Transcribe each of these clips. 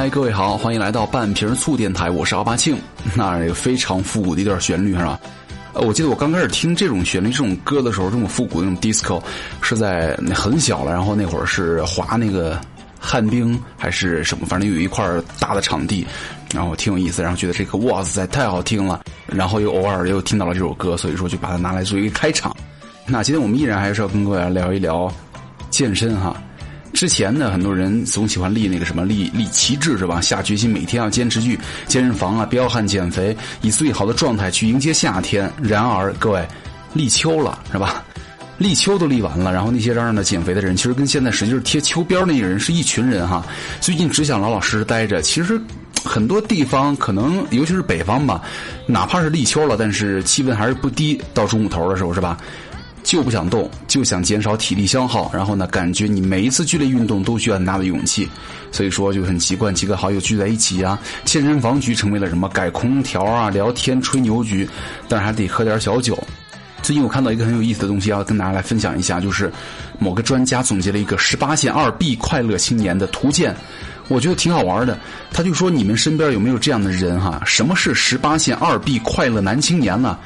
嗨，各位好，欢迎来到半瓶醋电台，我是奥巴庆。那个非常复古的一段旋律是吧？呃，我记得我刚开始听这种旋律、这种歌的时候，这种复古的那种 disco，是在很小了，然后那会儿是滑那个旱冰还是什么，反正有一块大的场地，然后挺有意思，然后觉得这个哇塞太好听了，然后又偶尔又听到了这首歌，所以说就把它拿来作为开场。那今天我们依然还是要跟各位来聊一聊健身哈。之前呢，很多人总喜欢立那个什么立立旗帜是吧？下决心每天要坚持去健身房啊，彪悍减肥，以最好的状态去迎接夏天。然而，各位，立秋了是吧？立秋都立完了，然后那些嚷嚷的减肥的人，其实跟现在实际是贴秋膘那个人是一群人哈。最近只想老老实实待着。其实很多地方可能，尤其是北方吧，哪怕是立秋了，但是气温还是不低，到中午头的时候是吧？就不想动，就想减少体力消耗，然后呢，感觉你每一次剧烈运动都需要很大的勇气，所以说就很习惯几个好友聚在一起啊，健身房局成为了什么改空调啊、聊天吹牛局，但是还得喝点小酒。最近我看到一个很有意思的东西，要跟大家来分享一下，就是某个专家总结了一个十八线二 B 快乐青年的图鉴，我觉得挺好玩的。他就说你们身边有没有这样的人哈？什么是十八线二 B 快乐男青年呢？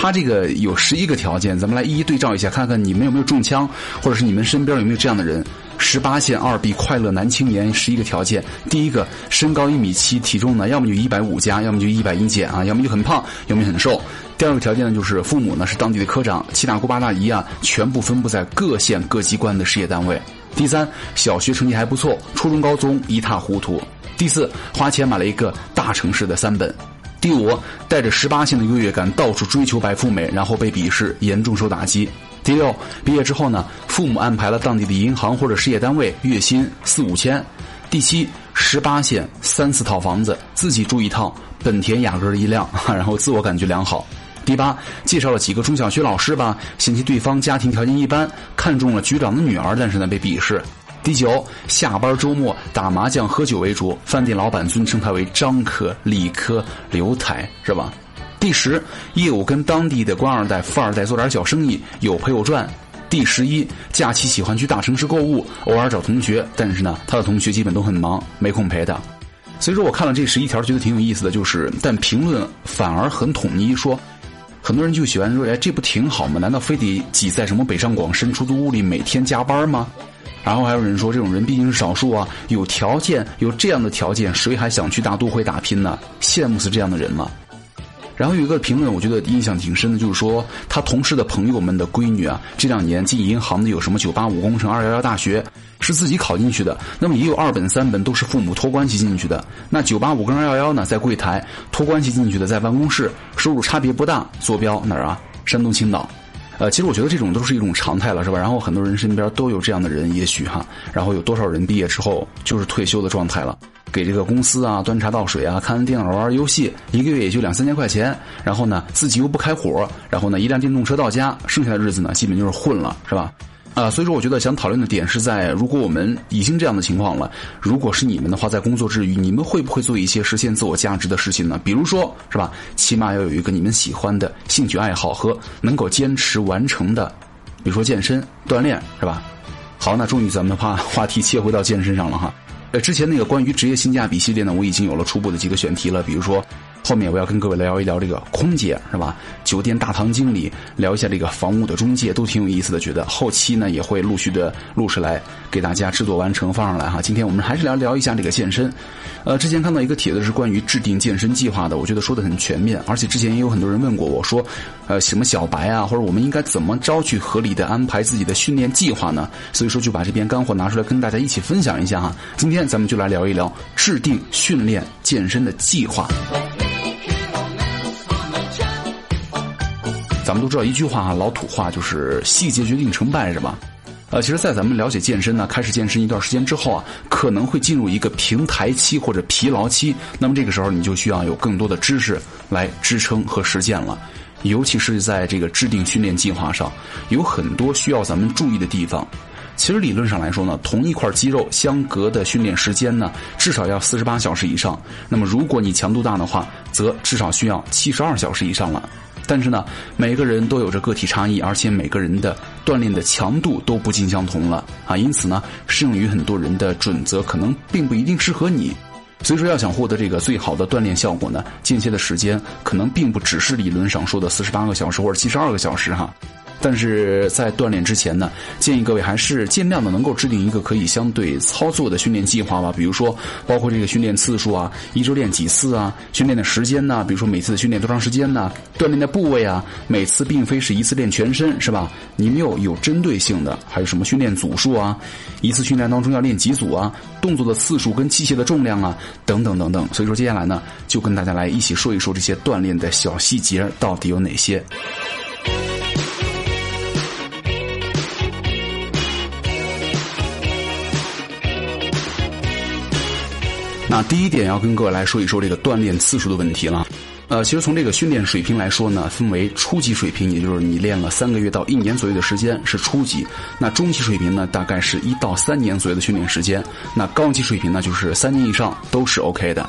他这个有十一个条件，咱们来一一对照一下，看看你们有没有中枪，或者是你们身边有没有这样的人。十八线二 B 快乐男青年十一个条件，第一个身高一米七，体重呢要么就一百五加，要么就一百一减啊，要么就很胖，要么很瘦。第二个条件呢就是父母呢是当地的科长，七大姑八大姨啊全部分布在各县各机关的事业单位。第三，小学成绩还不错，初中高中一塌糊涂。第四，花钱买了一个大城市的三本。第五，带着十八线的优越感到处追求白富美，然后被鄙视，严重受打击。第六，毕业之后呢，父母安排了当地的银行或者事业单位，月薪四五千。第七，十八线三四套房子，自己住一套本田雅阁一辆，然后自我感觉良好。第八，介绍了几个中小学老师吧，嫌弃对方家庭条件一般，看中了局长的女儿，但是呢被鄙视。第九，下班周末打麻将喝酒为主，饭店老板尊称他为张科、李科、刘台，是吧？第十，业务跟当地的官二代、富二代做点小生意，有赔有赚。第十一，假期喜欢去大城市购物，偶尔找同学，但是呢，他的同学基本都很忙，没空陪他。所以说，我看了这十一条，觉得挺有意思的，就是但评论反而很统一，说很多人就喜欢说，哎，这不挺好吗？难道非得挤在什么北上广深出租屋里每天加班吗？然后还有人说，这种人毕竟是少数啊，有条件，有这样的条件，谁还想去大都会打拼呢？羡慕死这样的人吗。然后有一个评论，我觉得印象挺深的，就是说他同事的朋友们的闺女啊，这两年进银行的有什么九八五工程、二幺幺大学，是自己考进去的。那么也有二本、三本都是父母托关系进去的。那九八五跟二幺幺呢，在柜台托关系进去的，在办公室收入差别不大。坐标哪儿啊？山东青岛。呃，其实我觉得这种都是一种常态了，是吧？然后很多人身边都有这样的人，也许哈。然后有多少人毕业之后就是退休的状态了，给这个公司啊端茶倒水啊，看电脑玩游戏，一个月也就两三千块钱。然后呢，自己又不开火，然后呢，一辆电动车到家，剩下的日子呢，基本就是混了，是吧？啊，所以说我觉得想讨论的点是在，如果我们已经这样的情况了，如果是你们的话，在工作之余，你们会不会做一些实现自我价值的事情呢？比如说，是吧？起码要有一个你们喜欢的兴趣爱好和能够坚持完成的，比如说健身锻炼，是吧？好，那终于咱们的话话题切回到健身上了哈。呃，之前那个关于职业性价比系列呢，我已经有了初步的几个选题了，比如说。后面我要跟各位聊一聊这个空姐是吧？酒店大堂经理，聊一下这个房屋的中介，都挺有意思的。觉得后期呢也会陆续的录出来给大家制作完成放上来哈。今天我们还是聊聊一下这个健身。呃，之前看到一个帖子是关于制定健身计划的，我觉得说的很全面，而且之前也有很多人问过我说，呃，什么小白啊，或者我们应该怎么着去合理的安排自己的训练计划呢？所以说就把这篇干货拿出来跟大家一起分享一下哈。今天咱们就来聊一聊制定训练健身的计划。咱们都知道一句话哈，老土话就是细节决定成败，是吧？呃，其实，在咱们了解健身呢，开始健身一段时间之后啊，可能会进入一个平台期或者疲劳期。那么这个时候，你就需要有更多的知识来支撑和实践了。尤其是在这个制定训练计划上，有很多需要咱们注意的地方。其实理论上来说呢，同一块肌肉相隔的训练时间呢，至少要四十八小时以上。那么如果你强度大的话，则至少需要七十二小时以上了。但是呢，每个人都有着个体差异，而且每个人的锻炼的强度都不尽相同了啊，因此呢，适用于很多人的准则可能并不一定适合你。所以说，要想获得这个最好的锻炼效果呢，间歇的时间可能并不只是理论上说的四十八个小时或者七十二个小时哈。但是在锻炼之前呢，建议各位还是尽量的能够制定一个可以相对操作的训练计划吧。比如说，包括这个训练次数啊，一周练几次啊，训练的时间呢，比如说每次的训练多长时间呢，锻炼的部位啊，每次并非是一次练全身，是吧？你们有有针对性的，还有什么训练组数啊？一次训练当中要练几组啊？动作的次数跟器械的重量啊，等等等等。所以说，接下来呢，就跟大家来一起说一说这些锻炼的小细节到底有哪些。那第一点要跟各位来说一说这个锻炼次数的问题了。呃，其实从这个训练水平来说呢，分为初级水平，也就是你练了三个月到一年左右的时间是初级；那中级水平呢，大概是一到三年左右的训练时间；那高级水平呢，就是三年以上都是 OK 的。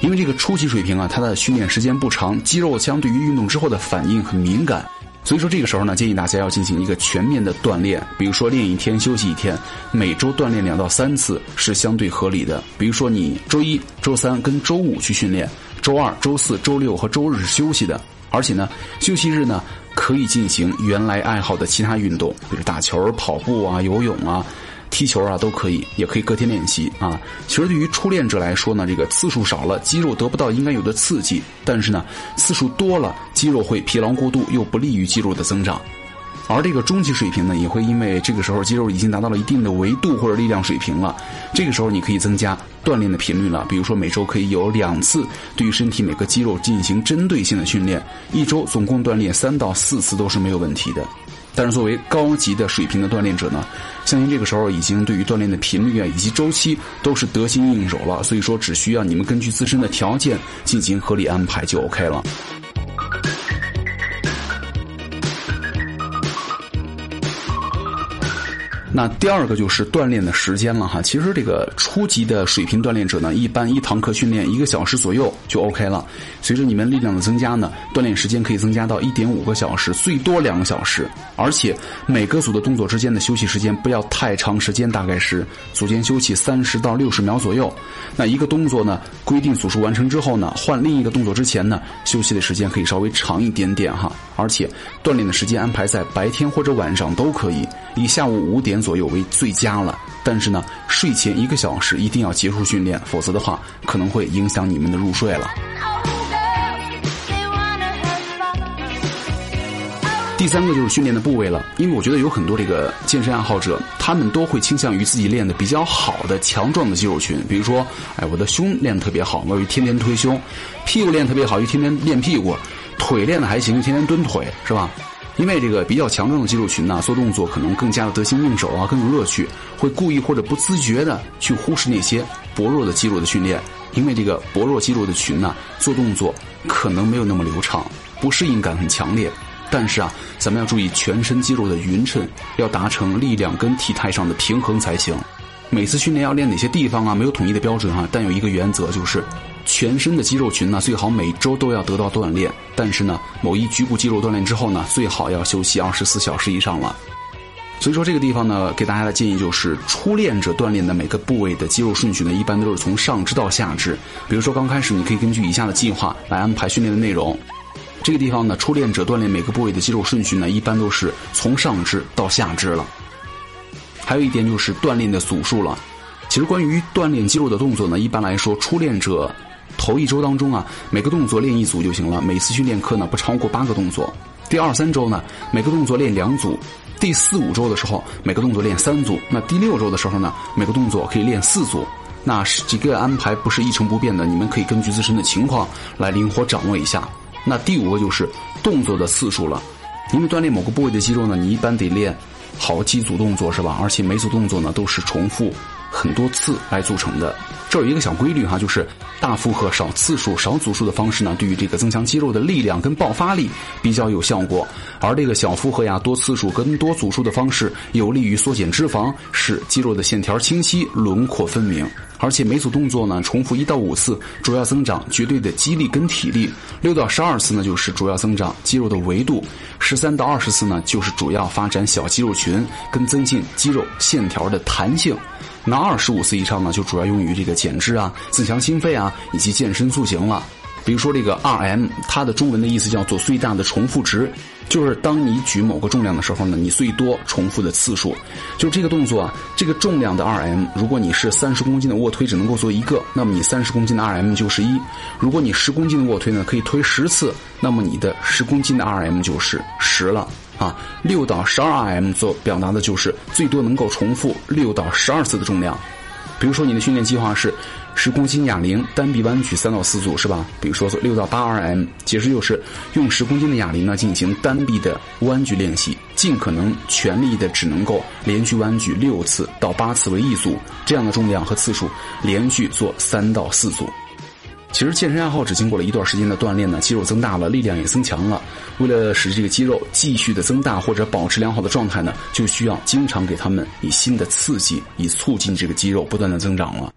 因为这个初级水平啊，它的训练时间不长，肌肉相对于运动之后的反应很敏感。所以说这个时候呢，建议大家要进行一个全面的锻炼，比如说练一天休息一天，每周锻炼两到三次是相对合理的。比如说你周一周三跟周五去训练，周二、周四周六和周日是休息的，而且呢，休息日呢可以进行原来爱好的其他运动，比如打球、跑步啊、游泳啊。踢球啊都可以，也可以隔天练习啊。其实对于初练者来说呢，这个次数少了，肌肉得不到应该有的刺激；但是呢，次数多了，肌肉会疲劳过度，又不利于肌肉的增长。而这个中级水平呢，也会因为这个时候肌肉已经达到了一定的维度或者力量水平了，这个时候你可以增加锻炼的频率了。比如说每周可以有两次对于身体每个肌肉进行针对性的训练，一周总共锻炼三到四次都是没有问题的。但是作为高级的水平的锻炼者呢，相信这个时候已经对于锻炼的频率啊以及周期都是得心应手了，所以说只需要你们根据自身的条件进行合理安排就 OK 了。那第二个就是锻炼的时间了哈。其实这个初级的水平锻炼者呢，一般一堂课训练一个小时左右就 OK 了。随着你们力量的增加呢，锻炼时间可以增加到一点五个小时，最多两个小时。而且每个组的动作之间的休息时间不要太长时间，大概是组间休息三十到六十秒左右。那一个动作呢，规定组数完成之后呢，换另一个动作之前呢，休息的时间可以稍微长一点点哈。而且锻炼的时间安排在白天或者晚上都可以，以下午五点左右为最佳了。但是呢，睡前一个小时一定要结束训练，否则的话可能会影响你们的入睡了。第三个就是训练的部位了，因为我觉得有很多这个健身爱好者，他们都会倾向于自己练的比较好的强壮的肌肉群，比如说，哎，我的胸练得特别好，我就天天推胸；屁股练特别好，就天天练屁股。腿练的还行，天天蹲腿是吧？因为这个比较强壮的肌肉群呢，做动作可能更加的得心应手啊，更有乐趣，会故意或者不自觉的去忽视那些薄弱的肌肉的训练。因为这个薄弱肌肉的群呢，做动作可能没有那么流畅，不适应感很强烈。但是啊，咱们要注意全身肌肉的匀称，要达成力量跟体态上的平衡才行。每次训练要练哪些地方啊？没有统一的标准哈，但有一个原则就是。全身的肌肉群呢，最好每周都要得到锻炼。但是呢，某一局部肌肉锻炼之后呢，最好要休息二十四小时以上了。所以说这个地方呢，给大家的建议就是，初练者锻炼的每个部位的肌肉顺序呢，一般都是从上肢到下肢。比如说刚开始，你可以根据以下的计划来安排训练的内容。这个地方呢，初练者锻炼每个部位的肌肉顺序呢，一般都是从上肢到下肢了。还有一点就是锻炼的组数了。其实关于锻炼肌肉的动作呢，一般来说，初练者。头一周当中啊，每个动作练一组就行了。每次训练课呢不超过八个动作。第二三周呢，每个动作练两组。第四五周的时候，每个动作练三组。那第六周的时候呢，每个动作可以练四组。那是几个安排不是一成不变的，你们可以根据自身的情况来灵活掌握一下。那第五个就是动作的次数了。因为锻炼某个部位的肌肉呢，你一般得练好几组动作是吧？而且每组动作呢都是重复。很多次来组成的，这有一个小规律哈，就是大负荷、少次数、少组数的方式呢，对于这个增强肌肉的力量跟爆发力比较有效果；而这个小负荷呀、多次数跟多组数的方式，有利于缩减脂肪，使肌肉的线条清晰、轮廓分明。而且每组动作呢重复一到五次，主要增长绝对的肌力跟体力；六到十二次呢就是主要增长肌肉的维度；十三到二十次呢就是主要发展小肌肉群跟增进肌肉线条的弹性。那二十五次以上呢就主要用于这个减脂啊、增强心肺啊以及健身塑形了。比如说这个 RM，它的中文的意思叫做最大的重复值，就是当你举某个重量的时候呢，你最多重复的次数。就这个动作啊，这个重量的 RM，如果你是三十公斤的卧推只能够做一个，那么你三十公斤的 RM 就是一；如果你十公斤的卧推呢可以推十次，那么你的十公斤的 RM 就是十了啊。六到十二 RM 做表达的就是最多能够重复六到十二次的重量。比如说你的训练计划是。十公斤哑铃单臂弯举三到四组是吧？比如说六到八 RM，解释就是用十公斤的哑铃呢进行单臂的弯举练习，尽可能全力的只能够连续弯举六次到八次为一组，这样的重量和次数连续做三到四组。其实健身爱好者经过了一段时间的锻炼呢，肌肉增大了，力量也增强了。为了使这个肌肉继续的增大或者保持良好的状态呢，就需要经常给他们以新的刺激，以促进这个肌肉不断的增长了。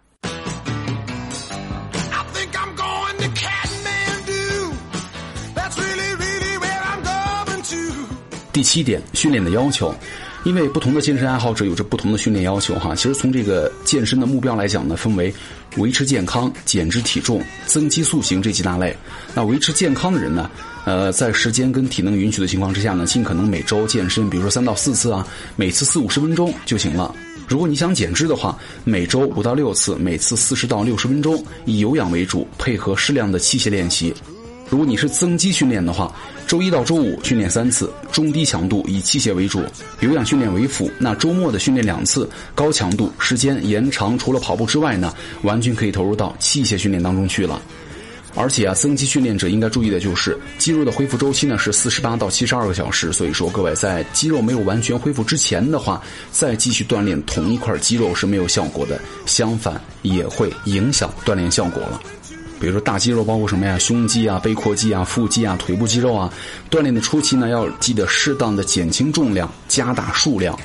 第七点，训练的要求，因为不同的健身爱好者有着不同的训练要求哈。其实从这个健身的目标来讲呢，分为维持健康、减脂体重、增肌塑形这几大类。那维持健康的人呢，呃，在时间跟体能允许的情况之下呢，尽可能每周健身，比如说三到四次啊，每次四五十分钟就行了。如果你想减脂的话，每周五到六次，每次四十到六十分钟，以有氧为主，配合适量的器械练习。如果你是增肌训练的话，周一到周五训练三次，中低强度以器械为主，有氧训练为辅。那周末的训练两次，高强度，时间延长。除了跑步之外呢，完全可以投入到器械训练当中去了。而且啊，增肌训练者应该注意的就是，肌肉的恢复周期呢是四十八到七十二个小时。所以说，各位在肌肉没有完全恢复之前的话，再继续锻炼同一块肌肉是没有效果的，相反也会影响锻炼效果了。比如说大肌肉包括什么呀？胸肌啊、背阔肌啊、腹肌啊、腿部肌肉啊。锻炼的初期呢，要记得适当的减轻重量，加大数量。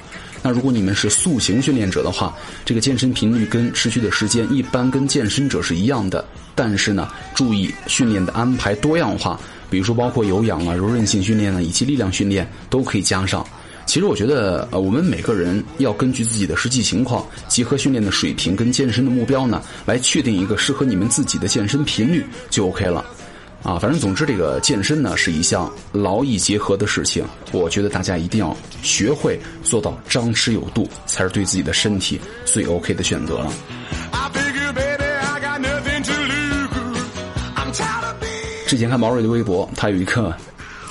那如果你们是塑形训练者的话，这个健身频率跟持续的时间一般跟健身者是一样的。但是呢，注意训练的安排多样化，比如说包括有氧啊、柔韧性训练呢，以及力量训练都可以加上。其实我觉得，呃，我们每个人要根据自己的实际情况，结合训练的水平跟健身的目标呢，来确定一个适合你们自己的健身频率就 OK 了。啊，反正总之，这个健身呢是一项劳逸结合的事情，我觉得大家一定要学会做到张弛有度，才是对自己的身体最 OK 的选择了。之前看毛瑞的微博，他有一个。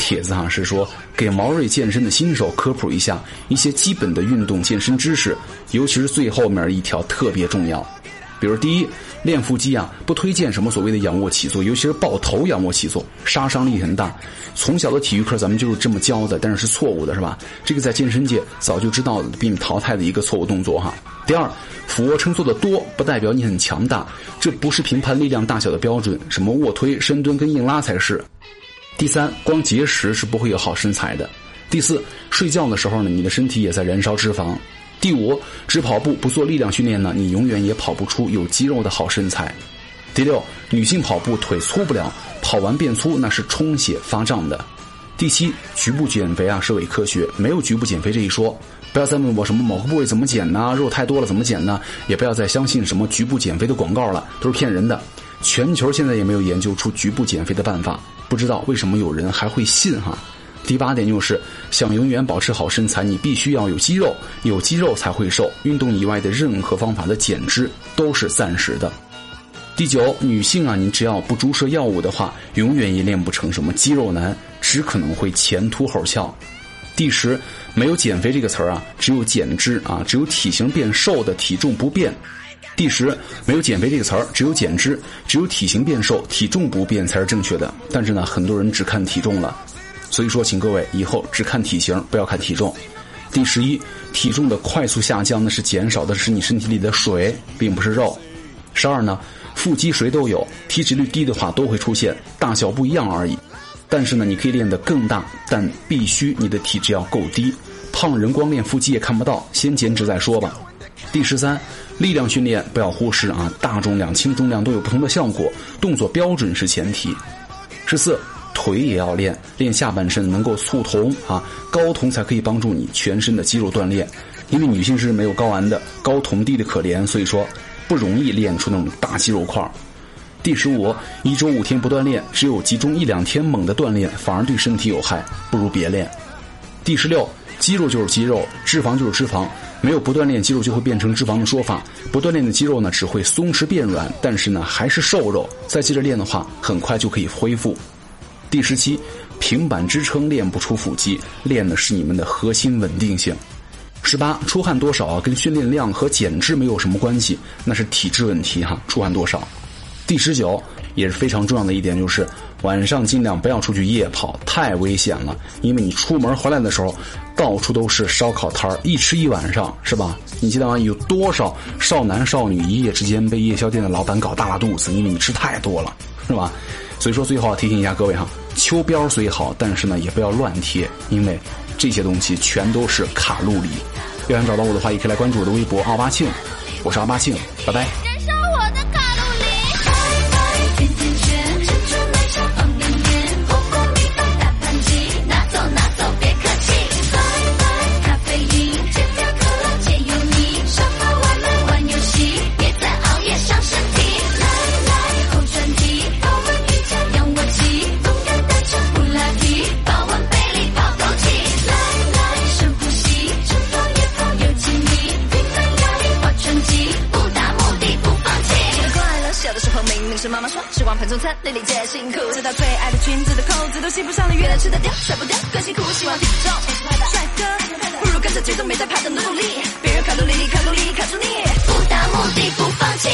帖子哈是说给毛瑞健身的新手科普一下一些基本的运动健身知识，尤其是最后面一条特别重要。比如第一，练腹肌啊，不推荐什么所谓的仰卧起坐，尤其是抱头仰卧起坐，杀伤力很大。从小的体育课咱们就是这么教的，但是是错误的，是吧？这个在健身界早就知道并淘汰的一个错误动作哈。第二，俯卧撑做的多不代表你很强大，这不是评判力量大小的标准，什么卧推、深蹲跟硬拉才是。第三，光节食是不会有好身材的。第四，睡觉的时候呢，你的身体也在燃烧脂肪。第五，只跑步不做力量训练呢，你永远也跑不出有肌肉的好身材。第六，女性跑步腿粗不了，跑完变粗那是充血发胀的。第七，局部减肥啊是伪科学，没有局部减肥这一说。不要再问我什么某个部位怎么减呢？肉太多了怎么减呢？也不要再相信什么局部减肥的广告了，都是骗人的。全球现在也没有研究出局部减肥的办法。不知道为什么有人还会信哈。第八点就是想永远保持好身材，你必须要有肌肉，有肌肉才会瘦。运动以外的任何方法的减脂都是暂时的。第九，女性啊，你只要不注射药物的话，永远也练不成什么肌肉男，只可能会前凸后翘。第十，没有减肥这个词儿啊，只有减脂啊，只有体型变瘦的体重不变。第十，没有减肥这个词儿，只有减脂，只有体型变瘦，体重不变才是正确的。但是呢，很多人只看体重了，所以说，请各位以后只看体型，不要看体重。第十一，体重的快速下降呢，是减少的是你身体里的水，并不是肉。十二呢，腹肌谁都有，体脂率低的话都会出现，大小不一样而已。但是呢，你可以练得更大，但必须你的体质要够低。胖人光练腹肌也看不到，先减脂再说吧。第十三，力量训练不要忽视啊，大重量、轻重量都有不同的效果，动作标准是前提。十四，腿也要练，练下半身能够促酮啊，睾酮才可以帮助你全身的肌肉锻炼。因为女性是没有睾丸的，睾酮低的可怜，所以说不容易练出那种大肌肉块。第十五，一周五天不锻炼，只有集中一两天猛的锻炼，反而对身体有害，不如别练。第十六，肌肉就是肌肉，脂肪就是脂肪，没有不锻炼肌肉就会变成脂肪的说法。不锻炼的肌肉呢，只会松弛变软，但是呢还是瘦肉。再接着练的话，很快就可以恢复。第十七，平板支撑练不出腹肌，练的是你们的核心稳定性。十八，出汗多少啊，跟训练量和减脂没有什么关系，那是体质问题哈。出汗多少？第十九也是非常重要的一点，就是晚上尽量不要出去夜跑，太危险了。因为你出门回来的时候，到处都是烧烤摊儿，一吃一晚上，是吧？你记得吗？有多少少男少女一夜之间被夜宵店的老板搞大了肚子？因为你吃太多了，是吧？所以说，最后要提醒一下各位哈，秋膘虽好，但是呢，也不要乱贴，因为。这些东西全都是卡路里。要想找到我的话，也可以来关注我的微博奥巴庆，我是奥巴庆，拜拜。是妈妈说，吃光盘中餐，粒粒皆辛苦。直到最爱的裙子的扣子都系不上了，越来吃得掉，甩不掉，更辛苦。希望体重帅哥，不如跟着节奏，没在怕的努力。别人卡路里，卡路里卡住你，不达目的不放弃。